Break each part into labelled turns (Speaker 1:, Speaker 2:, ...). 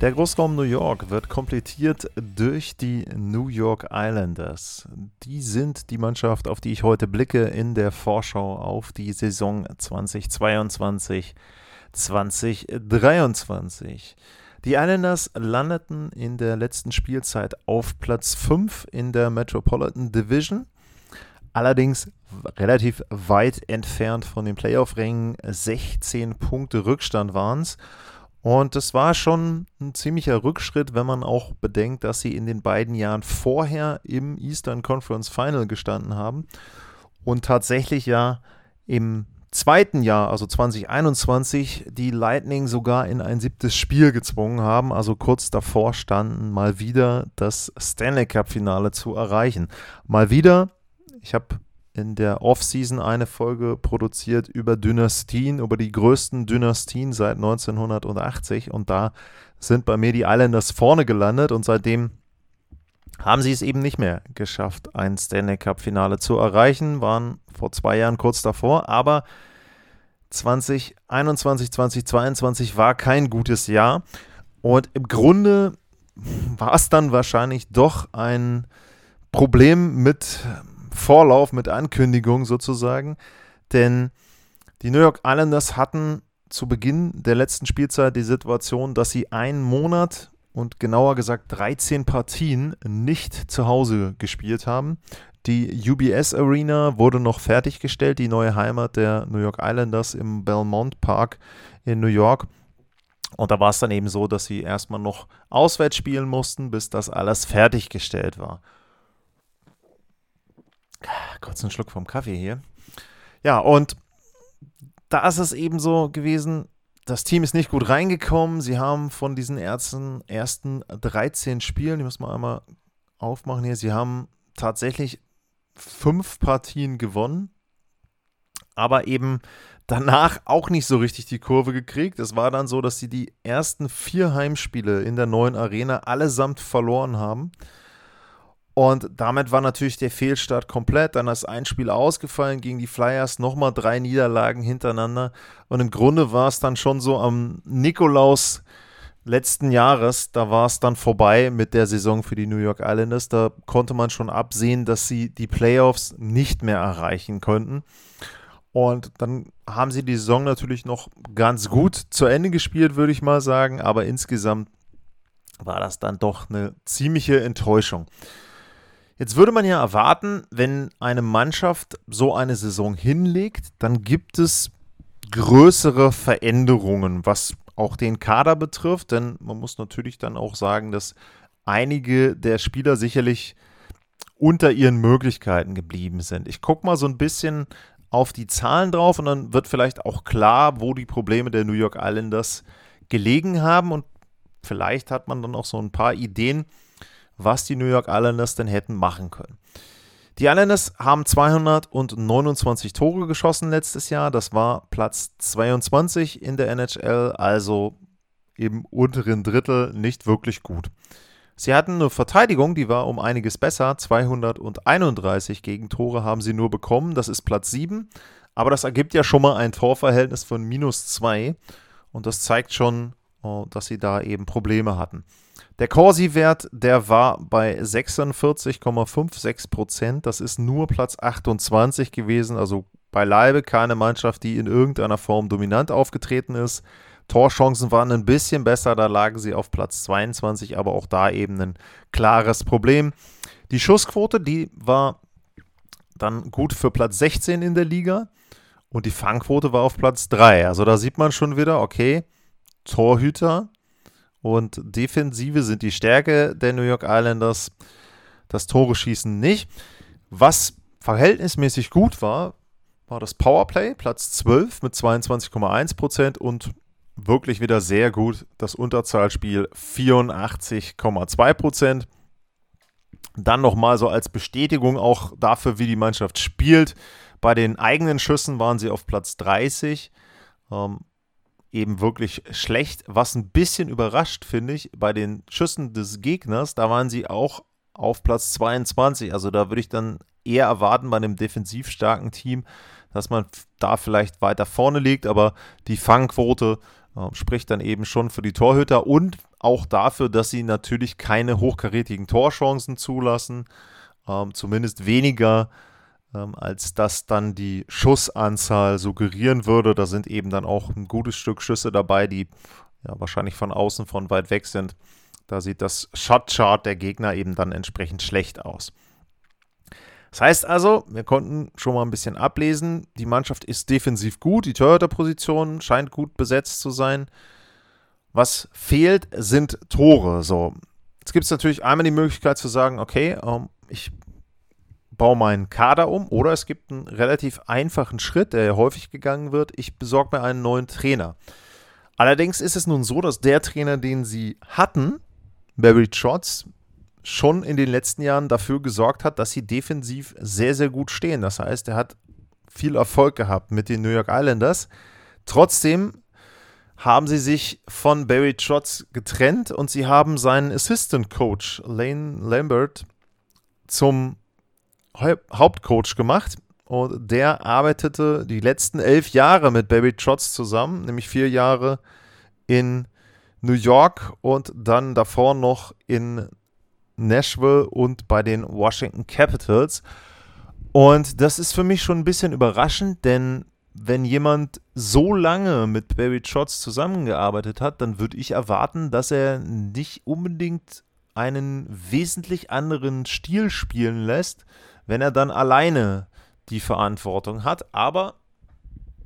Speaker 1: Der Großraum New York wird komplettiert durch die New York Islanders. Die sind die Mannschaft, auf die ich heute blicke in der Vorschau auf die Saison 2022 2023. Die Islanders landeten in der letzten Spielzeit auf Platz 5 in der Metropolitan Division. Allerdings relativ weit entfernt von den Playoff-Rängen. 16 Punkte Rückstand waren es. Und das war schon ein ziemlicher Rückschritt, wenn man auch bedenkt, dass sie in den beiden Jahren vorher im Eastern Conference Final gestanden haben und tatsächlich ja im zweiten Jahr, also 2021, die Lightning sogar in ein siebtes Spiel gezwungen haben, also kurz davor standen, mal wieder das Stanley Cup-Finale zu erreichen. Mal wieder, ich habe in der Offseason eine Folge produziert über Dynastien, über die größten Dynastien seit 1980 und da sind bei mir die Islanders vorne gelandet. Und seitdem haben sie es eben nicht mehr geschafft, ein Stanley Cup-Finale zu erreichen, waren vor zwei Jahren kurz davor, aber 2021, 2022 war kein gutes Jahr. Und im Grunde war es dann wahrscheinlich doch ein Problem mit Vorlauf, mit Ankündigung sozusagen, denn die New York Islanders hatten zu Beginn der letzten Spielzeit die Situation, dass sie einen Monat und genauer gesagt 13 Partien nicht zu Hause gespielt haben. Die UBS Arena wurde noch fertiggestellt, die neue Heimat der New York Islanders im Belmont Park in New York. Und da war es dann eben so, dass sie erstmal noch auswärts spielen mussten, bis das alles fertiggestellt war. Kurz einen Schluck vom Kaffee hier. Ja, und da ist es eben so gewesen, das Team ist nicht gut reingekommen. Sie haben von diesen ersten, ersten 13 Spielen, ich muss mal einmal aufmachen hier, sie haben tatsächlich fünf Partien gewonnen, aber eben danach auch nicht so richtig die Kurve gekriegt. Es war dann so, dass sie die ersten vier Heimspiele in der neuen Arena allesamt verloren haben. Und damit war natürlich der Fehlstart komplett. Dann ist ein Spiel ausgefallen gegen die Flyers, nochmal drei Niederlagen hintereinander. Und im Grunde war es dann schon so am Nikolaus letzten Jahres, da war es dann vorbei mit der Saison für die New York Islanders. Da konnte man schon absehen, dass sie die Playoffs nicht mehr erreichen könnten. Und dann haben sie die Saison natürlich noch ganz gut zu Ende gespielt, würde ich mal sagen. Aber insgesamt war das dann doch eine ziemliche Enttäuschung. Jetzt würde man ja erwarten, wenn eine Mannschaft so eine Saison hinlegt, dann gibt es größere Veränderungen, was auch den Kader betrifft, denn man muss natürlich dann auch sagen, dass einige der Spieler sicherlich unter ihren Möglichkeiten geblieben sind. Ich gucke mal so ein bisschen auf die Zahlen drauf und dann wird vielleicht auch klar, wo die Probleme der New York Islanders gelegen haben und vielleicht hat man dann auch so ein paar Ideen, was die New York Islanders denn hätten machen können. Die Islanders haben 229 Tore geschossen letztes Jahr. Das war Platz 22 in der NHL, also im unteren Drittel nicht wirklich gut. Sie hatten eine Verteidigung, die war um einiges besser. 231 Gegentore haben sie nur bekommen. Das ist Platz 7. Aber das ergibt ja schon mal ein Torverhältnis von minus 2. Und das zeigt schon, oh, dass sie da eben Probleme hatten. Der Corsi-Wert, der war bei 46,56 Prozent. Das ist nur Platz 28 gewesen. Also beileibe keine Mannschaft, die in irgendeiner Form dominant aufgetreten ist. Torchancen waren ein bisschen besser, da lagen sie auf Platz 22, aber auch da eben ein klares Problem. Die Schussquote, die war dann gut für Platz 16 in der Liga und die Fangquote war auf Platz 3. Also da sieht man schon wieder, okay, Torhüter und Defensive sind die Stärke der New York Islanders. Das Tore schießen nicht. Was verhältnismäßig gut war, war das Powerplay, Platz 12 mit 22,1 Prozent und wirklich wieder sehr gut das Unterzahlspiel 84,2 Prozent. Dann nochmal so als Bestätigung auch dafür, wie die Mannschaft spielt. Bei den eigenen Schüssen waren sie auf Platz 30. Ähm, eben wirklich schlecht. Was ein bisschen überrascht, finde ich, bei den Schüssen des Gegners, da waren sie auch auf Platz 22. Also da würde ich dann eher erwarten bei einem defensiv starken Team, dass man da vielleicht weiter vorne liegt, aber die Fangquote äh, spricht dann eben schon für die Torhüter und auch dafür, dass sie natürlich keine hochkarätigen Torchancen zulassen, ähm, zumindest weniger ähm, als das dann die Schussanzahl suggerieren würde. Da sind eben dann auch ein gutes Stück Schüsse dabei, die ja, wahrscheinlich von außen von weit weg sind. Da sieht das Shot-Chart der Gegner eben dann entsprechend schlecht aus. Das heißt also, wir konnten schon mal ein bisschen ablesen, die Mannschaft ist defensiv gut, die Torhüter-Position scheint gut besetzt zu sein. Was fehlt, sind Tore. So, jetzt gibt es natürlich einmal die Möglichkeit zu sagen, okay, ähm, ich baue meinen Kader um oder es gibt einen relativ einfachen Schritt, der häufig gegangen wird. Ich besorge mir einen neuen Trainer. Allerdings ist es nun so, dass der Trainer, den sie hatten, Barry Trotz, schon in den letzten Jahren dafür gesorgt hat, dass sie defensiv sehr, sehr gut stehen. Das heißt, er hat viel Erfolg gehabt mit den New York Islanders. Trotzdem haben sie sich von Barry Trotz getrennt und sie haben seinen Assistant Coach Lane Lambert zum Hauptcoach gemacht. Und der arbeitete die letzten elf Jahre mit Barry Trotz zusammen, nämlich vier Jahre in New York und dann davor noch in Nashville und bei den Washington Capitals. Und das ist für mich schon ein bisschen überraschend, denn wenn jemand so lange mit Barry Trotz zusammengearbeitet hat, dann würde ich erwarten, dass er nicht unbedingt einen wesentlich anderen Stil spielen lässt, wenn er dann alleine die Verantwortung hat. Aber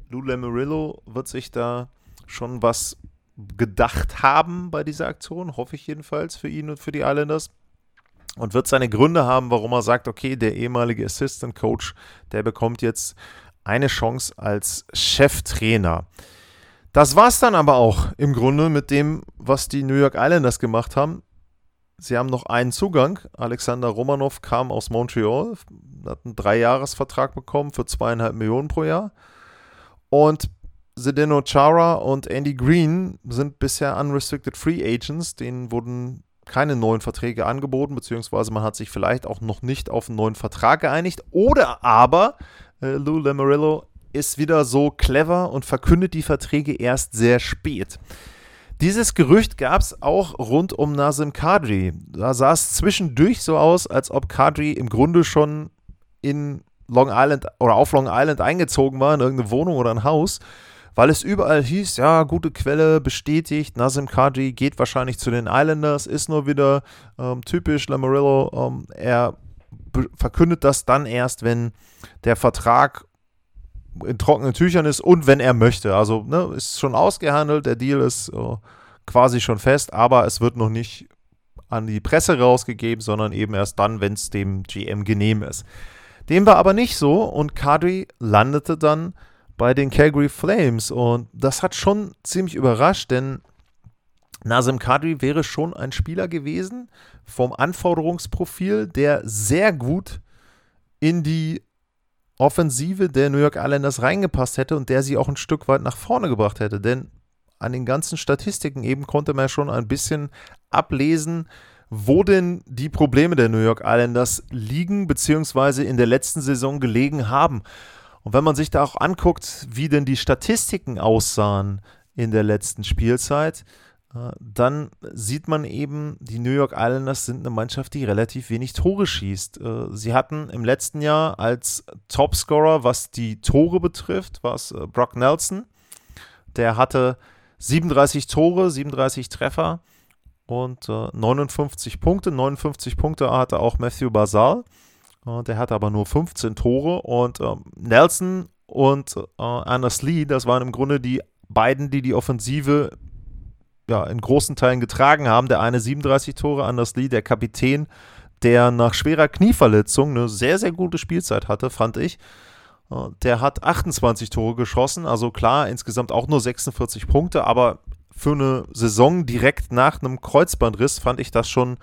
Speaker 1: Lou Lamoriello wird sich da schon was gedacht haben bei dieser Aktion, hoffe ich jedenfalls für ihn und für die Islanders und wird seine Gründe haben, warum er sagt, okay, der ehemalige Assistant Coach, der bekommt jetzt eine Chance als Cheftrainer. Das war es dann aber auch im Grunde mit dem, was die New York Islanders gemacht haben. Sie haben noch einen Zugang. Alexander Romanov kam aus Montreal, hat einen Dreijahresvertrag bekommen für zweieinhalb Millionen pro Jahr. Und Zdeno Chara und Andy Green sind bisher unrestricted Free Agents. Denen wurden keine neuen Verträge angeboten, beziehungsweise man hat sich vielleicht auch noch nicht auf einen neuen Vertrag geeinigt. Oder aber äh, Lou Lamarillo ist wieder so clever und verkündet die Verträge erst sehr spät. Dieses Gerücht gab es auch rund um Nazim Kadri. Da sah es zwischendurch so aus, als ob Kadri im Grunde schon in Long Island oder auf Long Island eingezogen war, in irgendeine Wohnung oder ein Haus weil es überall hieß, ja, gute Quelle bestätigt, Nazim Kadri geht wahrscheinlich zu den Islanders, ist nur wieder ähm, typisch Lamarillo, ähm, er verkündet das dann erst, wenn der Vertrag in trockenen Tüchern ist und wenn er möchte. Also ne, ist schon ausgehandelt, der Deal ist äh, quasi schon fest, aber es wird noch nicht an die Presse rausgegeben, sondern eben erst dann, wenn es dem GM genehm ist. Dem war aber nicht so und Kadri landete dann bei den Calgary Flames. Und das hat schon ziemlich überrascht, denn Nazem Kadri wäre schon ein Spieler gewesen vom Anforderungsprofil, der sehr gut in die Offensive der New York Islanders reingepasst hätte und der sie auch ein Stück weit nach vorne gebracht hätte. Denn an den ganzen Statistiken eben konnte man schon ein bisschen ablesen, wo denn die Probleme der New York Islanders liegen, beziehungsweise in der letzten Saison gelegen haben. Und wenn man sich da auch anguckt, wie denn die Statistiken aussahen in der letzten Spielzeit, dann sieht man eben, die New York Islanders sind eine Mannschaft, die relativ wenig Tore schießt. Äh, sie hatten im letzten Jahr als Topscorer, was die Tore betrifft, war es äh, Brock Nelson. Der hatte 37 Tore, 37 Treffer und 59 Punkte. 59 Punkte hatte auch Matthew Basal. Der hatte aber nur 15 Tore und ähm, Nelson und äh, Anders Lee, das waren im Grunde die beiden, die die Offensive ja, in großen Teilen getragen haben. Der eine 37 Tore, Anders Lee, der Kapitän, der nach schwerer Knieverletzung eine sehr, sehr gute Spielzeit hatte, fand ich. Äh, der hat 28 Tore geschossen, also klar, insgesamt auch nur 46 Punkte, aber für eine Saison direkt nach einem Kreuzbandriss fand ich das schon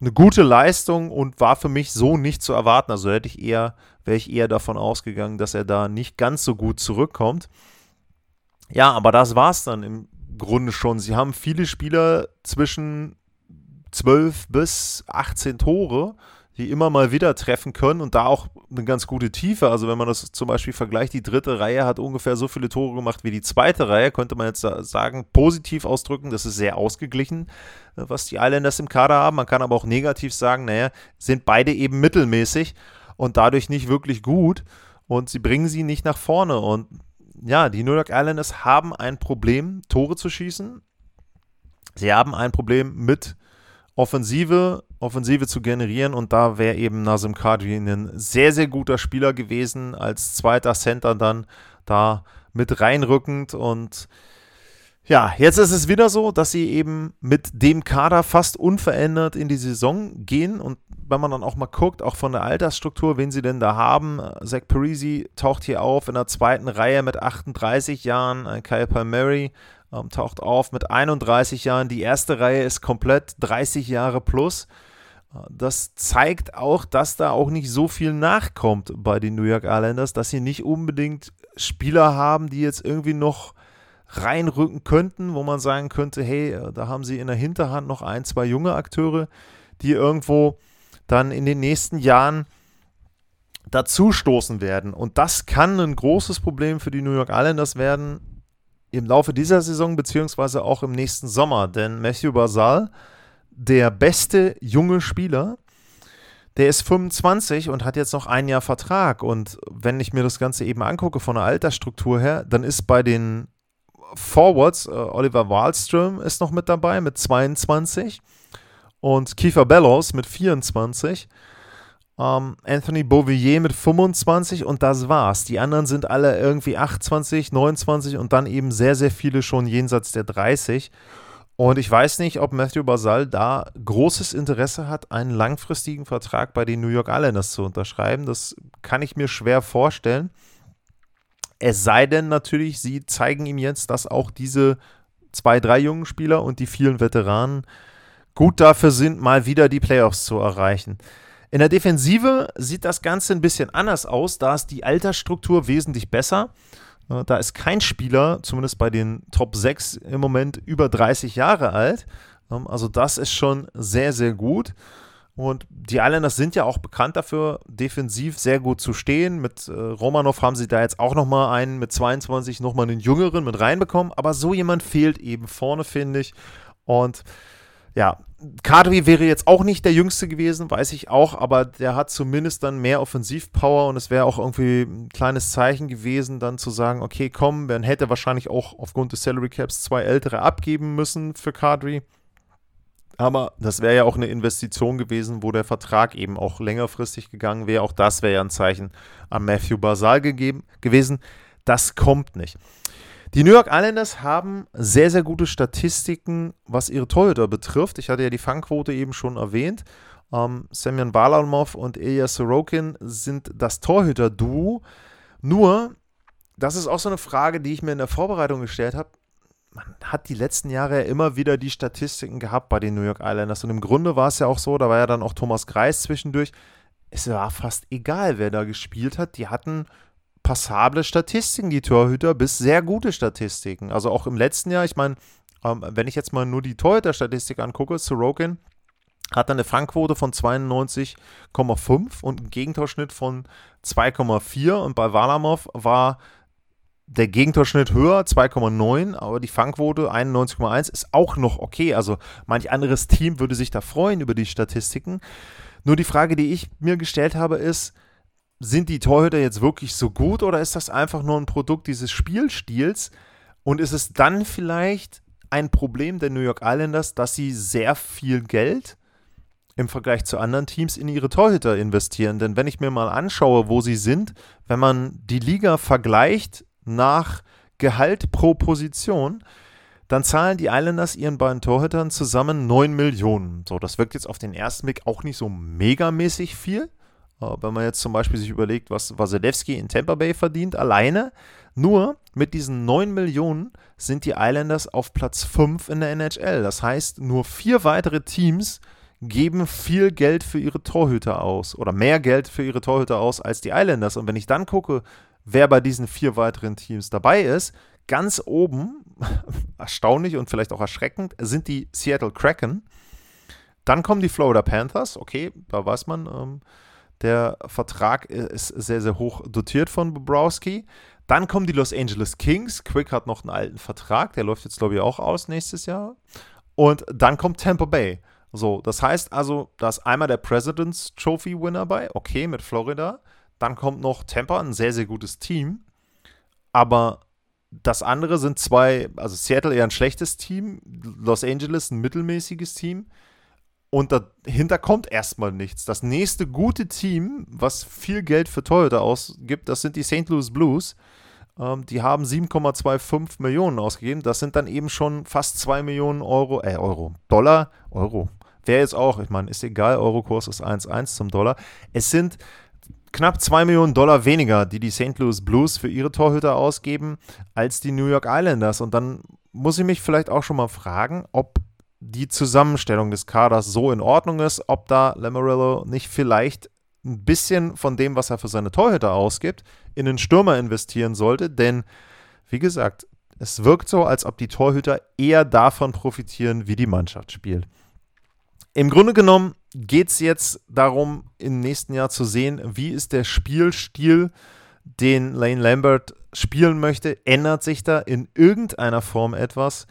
Speaker 1: eine gute Leistung und war für mich so nicht zu erwarten. Also hätte ich eher, wäre ich eher davon ausgegangen, dass er da nicht ganz so gut zurückkommt. Ja, aber das war es dann im Grunde schon. Sie haben viele Spieler zwischen 12 bis 18 Tore die immer mal wieder treffen können und da auch eine ganz gute Tiefe. Also wenn man das zum Beispiel vergleicht, die dritte Reihe hat ungefähr so viele Tore gemacht wie die zweite Reihe, könnte man jetzt sagen, positiv ausdrücken, das ist sehr ausgeglichen, äh, was die Islanders im Kader haben. Man kann aber auch negativ sagen, naja, sind beide eben mittelmäßig und dadurch nicht wirklich gut und sie bringen sie nicht nach vorne. Und ja, die New York Islanders haben ein Problem, Tore zu schießen. Sie haben ein Problem mit Offensive, Offensive zu generieren und da wäre eben Nazim Kadri ein sehr, sehr guter Spieler gewesen, als zweiter Center dann da mit reinrückend und ja, jetzt ist es wieder so, dass sie eben mit dem Kader fast unverändert in die Saison gehen und wenn man dann auch mal guckt, auch von der Altersstruktur, wen sie denn da haben, Zach Parisi taucht hier auf in der zweiten Reihe mit 38 Jahren, Kyle Palmieri ähm, taucht auf mit 31 Jahren. Die erste Reihe ist komplett 30 Jahre plus. Äh, das zeigt auch, dass da auch nicht so viel nachkommt bei den New York Islanders, dass sie nicht unbedingt Spieler haben, die jetzt irgendwie noch reinrücken könnten, wo man sagen könnte, hey, äh, da haben sie in der Hinterhand noch ein, zwei junge Akteure, die irgendwo dann in den nächsten Jahren dazustoßen werden. Und das kann ein großes Problem für die New York Islanders werden, im Laufe dieser Saison beziehungsweise auch im nächsten Sommer. Denn Matthew Basal, der beste junge Spieler, der ist 25 und hat jetzt noch ein Jahr Vertrag. Und wenn ich mir das Ganze eben angucke von der Altersstruktur her, dann ist bei den Forwards äh, Oliver Wahlström ist noch mit dabei mit 22 und Kiefer Bellows mit 24 ähm, Anthony Beauvillier mit 25 und das war's. Die anderen sind alle irgendwie 28, 29 und dann eben sehr, sehr viele schon jenseits der 30. Und ich weiß nicht, ob Matthew Basal da großes Interesse hat, einen langfristigen Vertrag bei den New York Islanders zu unterschreiben. Das kann ich mir schwer vorstellen. Es sei denn natürlich, sie zeigen ihm jetzt, dass auch diese zwei, drei jungen Spieler und die vielen Veteranen gut dafür sind, mal wieder die Playoffs zu erreichen. In der Defensive sieht das Ganze ein bisschen anders aus. Da ist die Altersstruktur wesentlich besser. Äh, da ist kein Spieler, zumindest bei den Top 6 im Moment, über 30 Jahre alt. Ähm, also das ist schon sehr, sehr gut. Und die Islanders sind ja auch bekannt dafür, defensiv sehr gut zu stehen. Mit äh, Romanov haben sie da jetzt auch nochmal einen mit 22, nochmal einen jüngeren mit reinbekommen. Aber so jemand fehlt eben vorne, finde ich. Und ja, Kadri wäre jetzt auch nicht der Jüngste gewesen, weiß ich auch, aber der hat zumindest dann mehr Offensivpower und es wäre auch irgendwie ein kleines Zeichen gewesen, dann zu sagen, okay, komm, man hätte wahrscheinlich auch aufgrund des Salary Caps zwei ältere abgeben müssen für Kadri. Aber das wäre ja auch eine Investition gewesen, wo der Vertrag eben auch längerfristig gegangen wäre. Auch das wäre ja ein Zeichen an Matthew Basal gegeben, gewesen. Das kommt nicht. Die New York Islanders haben sehr, sehr gute Statistiken, was ihre Torhüter betrifft. Ich hatte ja die Fangquote eben schon erwähnt. Ähm, Semyon Balamov und Ilya Sorokin sind das Torhüter-Duo. Nur, das ist auch so eine Frage, die ich mir in der Vorbereitung gestellt habe. Man hat die letzten Jahre ja immer wieder die Statistiken gehabt bei den New York Islanders. Und im Grunde war es ja auch so, da war ja dann auch Thomas Greis zwischendurch. Es war fast egal, wer da gespielt hat. Die hatten passable Statistiken, die Torhüter, bis sehr gute Statistiken. Also auch im letzten Jahr, ich meine, ähm, wenn ich jetzt mal nur die Torhüter-Statistik angucke, Sorokin hat eine Fangquote von 92,5 und einen Gegentorschnitt von 2,4 und bei Walamov war der Gegentorschnitt höher, 2,9, aber die Fangquote 91,1 ist auch noch okay. Also manch anderes Team würde sich da freuen über die Statistiken. Nur die Frage, die ich mir gestellt habe, ist, sind die Torhüter jetzt wirklich so gut oder ist das einfach nur ein Produkt dieses Spielstils? Und ist es dann vielleicht ein Problem der New York Islanders, dass sie sehr viel Geld im Vergleich zu anderen Teams in ihre Torhüter investieren? Denn wenn ich mir mal anschaue, wo sie sind, wenn man die Liga vergleicht nach Gehalt pro Position, dann zahlen die Islanders ihren beiden Torhütern zusammen 9 Millionen. So, das wirkt jetzt auf den ersten Blick auch nicht so megamäßig viel. Wenn man jetzt zum Beispiel sich überlegt, was Wasilewski in Tampa Bay verdient, alleine, nur mit diesen 9 Millionen sind die Islanders auf Platz 5 in der NHL. Das heißt, nur vier weitere Teams geben viel Geld für ihre Torhüter aus oder mehr Geld für ihre Torhüter aus als die Islanders. Und wenn ich dann gucke, wer bei diesen vier weiteren Teams dabei ist, ganz oben, erstaunlich und vielleicht auch erschreckend, sind die Seattle Kraken. Dann kommen die Florida Panthers, okay, da weiß man, ähm, der Vertrag ist sehr, sehr hoch dotiert von Bobrowski. Dann kommen die Los Angeles Kings. Quick hat noch einen alten Vertrag, der läuft jetzt, glaube ich, auch aus nächstes Jahr. Und dann kommt Tampa Bay. So, das heißt also, da ist einmal der President's Trophy Winner bei, okay, mit Florida. Dann kommt noch Tampa, ein sehr, sehr gutes Team. Aber das andere sind zwei, also Seattle eher ein schlechtes Team, Los Angeles ein mittelmäßiges Team. Und dahinter kommt erstmal nichts. Das nächste gute Team, was viel Geld für Toyota ausgibt, das sind die St. Louis Blues. Ähm, die haben 7,25 Millionen ausgegeben. Das sind dann eben schon fast 2 Millionen Euro, äh, Euro, Dollar, Euro. Wäre jetzt auch, ich meine, ist egal, Eurokurs ist 1,1 zum Dollar. Es sind knapp 2 Millionen Dollar weniger, die die St. Louis Blues für ihre Torhüter ausgeben, als die New York Islanders. Und dann muss ich mich vielleicht auch schon mal fragen, ob die Zusammenstellung des Kaders so in Ordnung ist, ob da Lamarillo nicht vielleicht ein bisschen von dem, was er für seine Torhüter ausgibt, in den Stürmer investieren sollte. Denn, wie gesagt, es wirkt so, als ob die Torhüter eher davon profitieren, wie die Mannschaft spielt. Im Grunde genommen geht es jetzt darum, im nächsten Jahr zu sehen, wie ist der Spielstil, den Lane Lambert spielen möchte. Ändert sich da in irgendeiner Form etwas?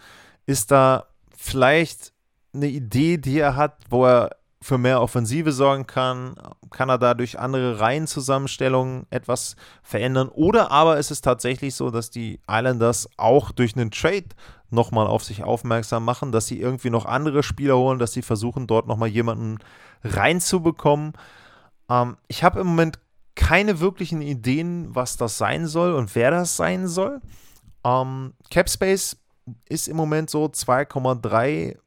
Speaker 1: Ist da vielleicht eine Idee, die er hat, wo er für mehr Offensive sorgen kann? Kann er dadurch andere Reihenzusammenstellungen etwas verändern? Oder aber ist es tatsächlich so, dass die Islanders auch durch einen Trade nochmal auf sich aufmerksam machen, dass sie irgendwie noch andere Spieler holen, dass sie versuchen, dort nochmal jemanden reinzubekommen? Ähm, ich habe im Moment keine wirklichen Ideen, was das sein soll und wer das sein soll. Ähm, Capspace ist im Moment so 2,3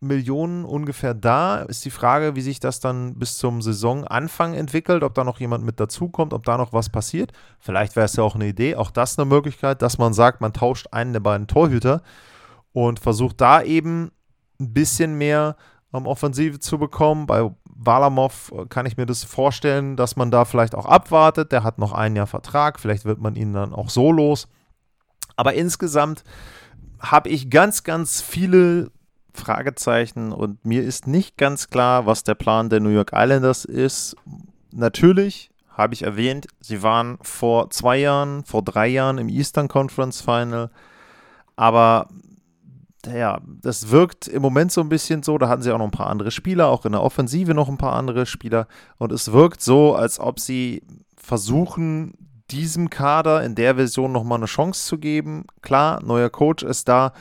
Speaker 1: Millionen ungefähr da. Ist die Frage, wie sich das dann bis zum Saisonanfang entwickelt, ob da noch jemand mit dazukommt, ob da noch was passiert. Vielleicht wäre es ja auch eine Idee, auch das eine Möglichkeit, dass man sagt, man tauscht einen der beiden Torhüter und versucht da eben ein bisschen mehr um, Offensive zu bekommen. Bei Walamov äh, kann ich mir das vorstellen, dass man da vielleicht auch abwartet. Der hat noch ein Jahr Vertrag, vielleicht wird man ihn dann auch so los. Aber insgesamt habe ich ganz, ganz viele Fragezeichen und mir ist nicht ganz klar, was der Plan der New York Islanders ist. Natürlich habe ich erwähnt, sie waren vor zwei Jahren, vor drei Jahren im Eastern Conference Final, aber ja, das wirkt im Moment so ein bisschen so, da hatten sie auch noch ein paar andere Spieler, auch in der Offensive noch ein paar andere Spieler und es wirkt so, als ob sie versuchen, diesem Kader in der Version nochmal eine Chance zu geben. Klar, neuer Coach ist da.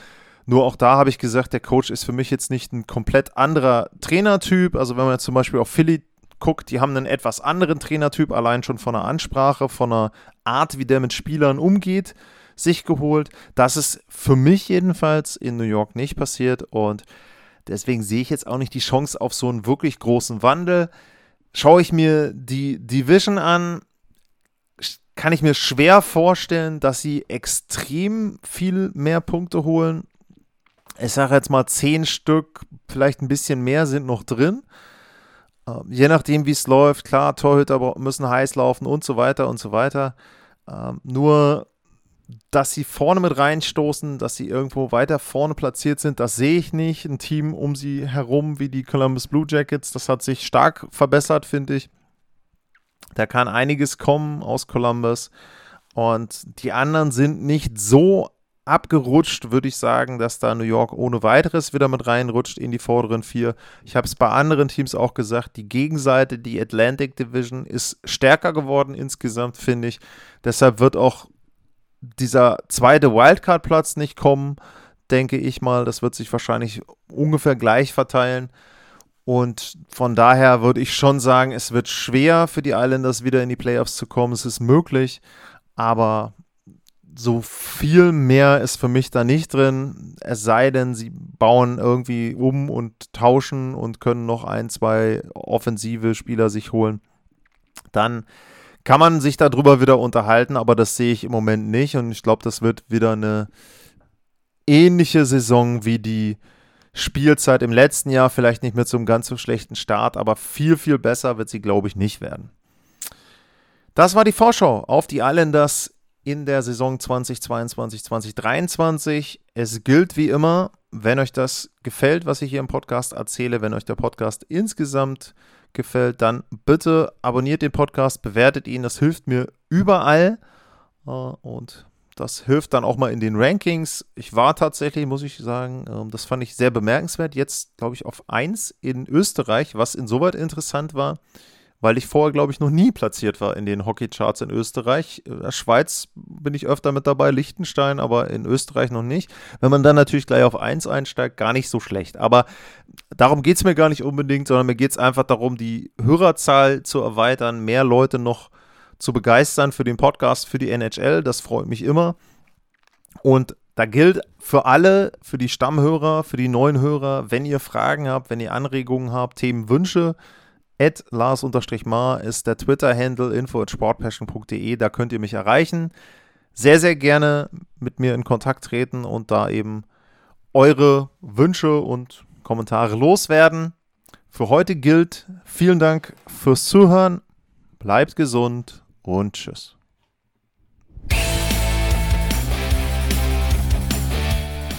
Speaker 1: Nur auch da habe ich gesagt, der Coach ist für mich jetzt nicht ein komplett anderer Trainertyp. Also wenn man jetzt zum Beispiel auf Philly guckt, die haben einen etwas anderen Trainertyp, allein schon von der Ansprache, von der Art, wie der mit Spielern umgeht, sich geholt. Das ist für mich jedenfalls in New York nicht passiert und deswegen sehe ich jetzt auch nicht die Chance auf so einen wirklich großen Wandel. Schaue ich mir die Division an, kann ich mir schwer vorstellen, dass sie extrem viel mehr Punkte holen. Ich sage jetzt mal zehn Stück, vielleicht ein bisschen mehr sind noch drin. Ähm, je nachdem, wie es läuft, klar, Torhüter müssen heiß laufen und so weiter und so weiter. Ähm, nur, dass sie vorne mit reinstoßen, dass sie irgendwo weiter vorne platziert sind, das sehe ich nicht. Ein Team um sie herum wie die Columbus Blue Jackets, das hat sich stark verbessert, finde ich. Da kann einiges kommen aus Columbus. Und die anderen sind nicht so abgerutscht, würde ich sagen, dass da New York ohne weiteres wieder mit reinrutscht in die vorderen vier. Ich habe es bei anderen Teams auch gesagt, die Gegenseite, die Atlantic Division, ist stärker geworden insgesamt, finde ich. Deshalb wird auch dieser zweite Wildcard-Platz nicht kommen, denke ich mal. Das wird sich wahrscheinlich ungefähr gleich verteilen. Und von daher würde ich schon sagen, es wird schwer für die Islanders wieder in die Playoffs zu kommen. Es ist möglich, aber so viel mehr ist für mich da nicht drin. Es sei denn, sie bauen irgendwie um und tauschen und können noch ein, zwei offensive Spieler sich holen. Dann kann man sich darüber wieder unterhalten, aber das sehe ich im Moment nicht. Und ich glaube, das wird wieder eine ähnliche Saison wie die Spielzeit im letzten Jahr, vielleicht nicht mit so einem ganz so schlechten Start, aber viel, viel besser wird sie, glaube ich, nicht werden. Das war die Vorschau auf die Islanders in der Saison 2022, 2023. Es gilt wie immer, wenn euch das gefällt, was ich hier im Podcast erzähle, wenn euch der Podcast insgesamt gefällt, dann bitte abonniert den Podcast, bewertet ihn, das hilft mir überall äh, und das hilft dann auch mal in den Rankings. Ich war tatsächlich, muss ich sagen, ähm, das fand ich sehr bemerkenswert, jetzt glaube ich auf 1 in Österreich, was insoweit interessant war, weil ich vorher, glaube ich, noch nie platziert war in den Hockeycharts in Österreich. In der Schweiz bin ich öfter mit dabei, Liechtenstein, aber in Österreich noch nicht. Wenn man dann natürlich gleich auf 1 einsteigt, gar nicht so schlecht. Aber darum geht es mir gar nicht unbedingt, sondern mir geht es einfach darum, die Hörerzahl zu erweitern, mehr Leute noch zu begeistern für den Podcast, für die NHL. Das freut mich immer. Und da gilt für alle, für die Stammhörer, für die neuen Hörer, wenn ihr Fragen habt, wenn ihr Anregungen habt, Themenwünsche, at Lars-Mar ist der Twitter-Handle info at sportpassion.de. Da könnt ihr mich erreichen. Sehr, sehr gerne mit mir in Kontakt treten und da eben eure Wünsche und Kommentare loswerden. Für heute gilt, vielen Dank fürs Zuhören. Bleibt gesund und tschüss.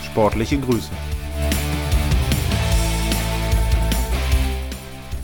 Speaker 2: Sportliche Grüße.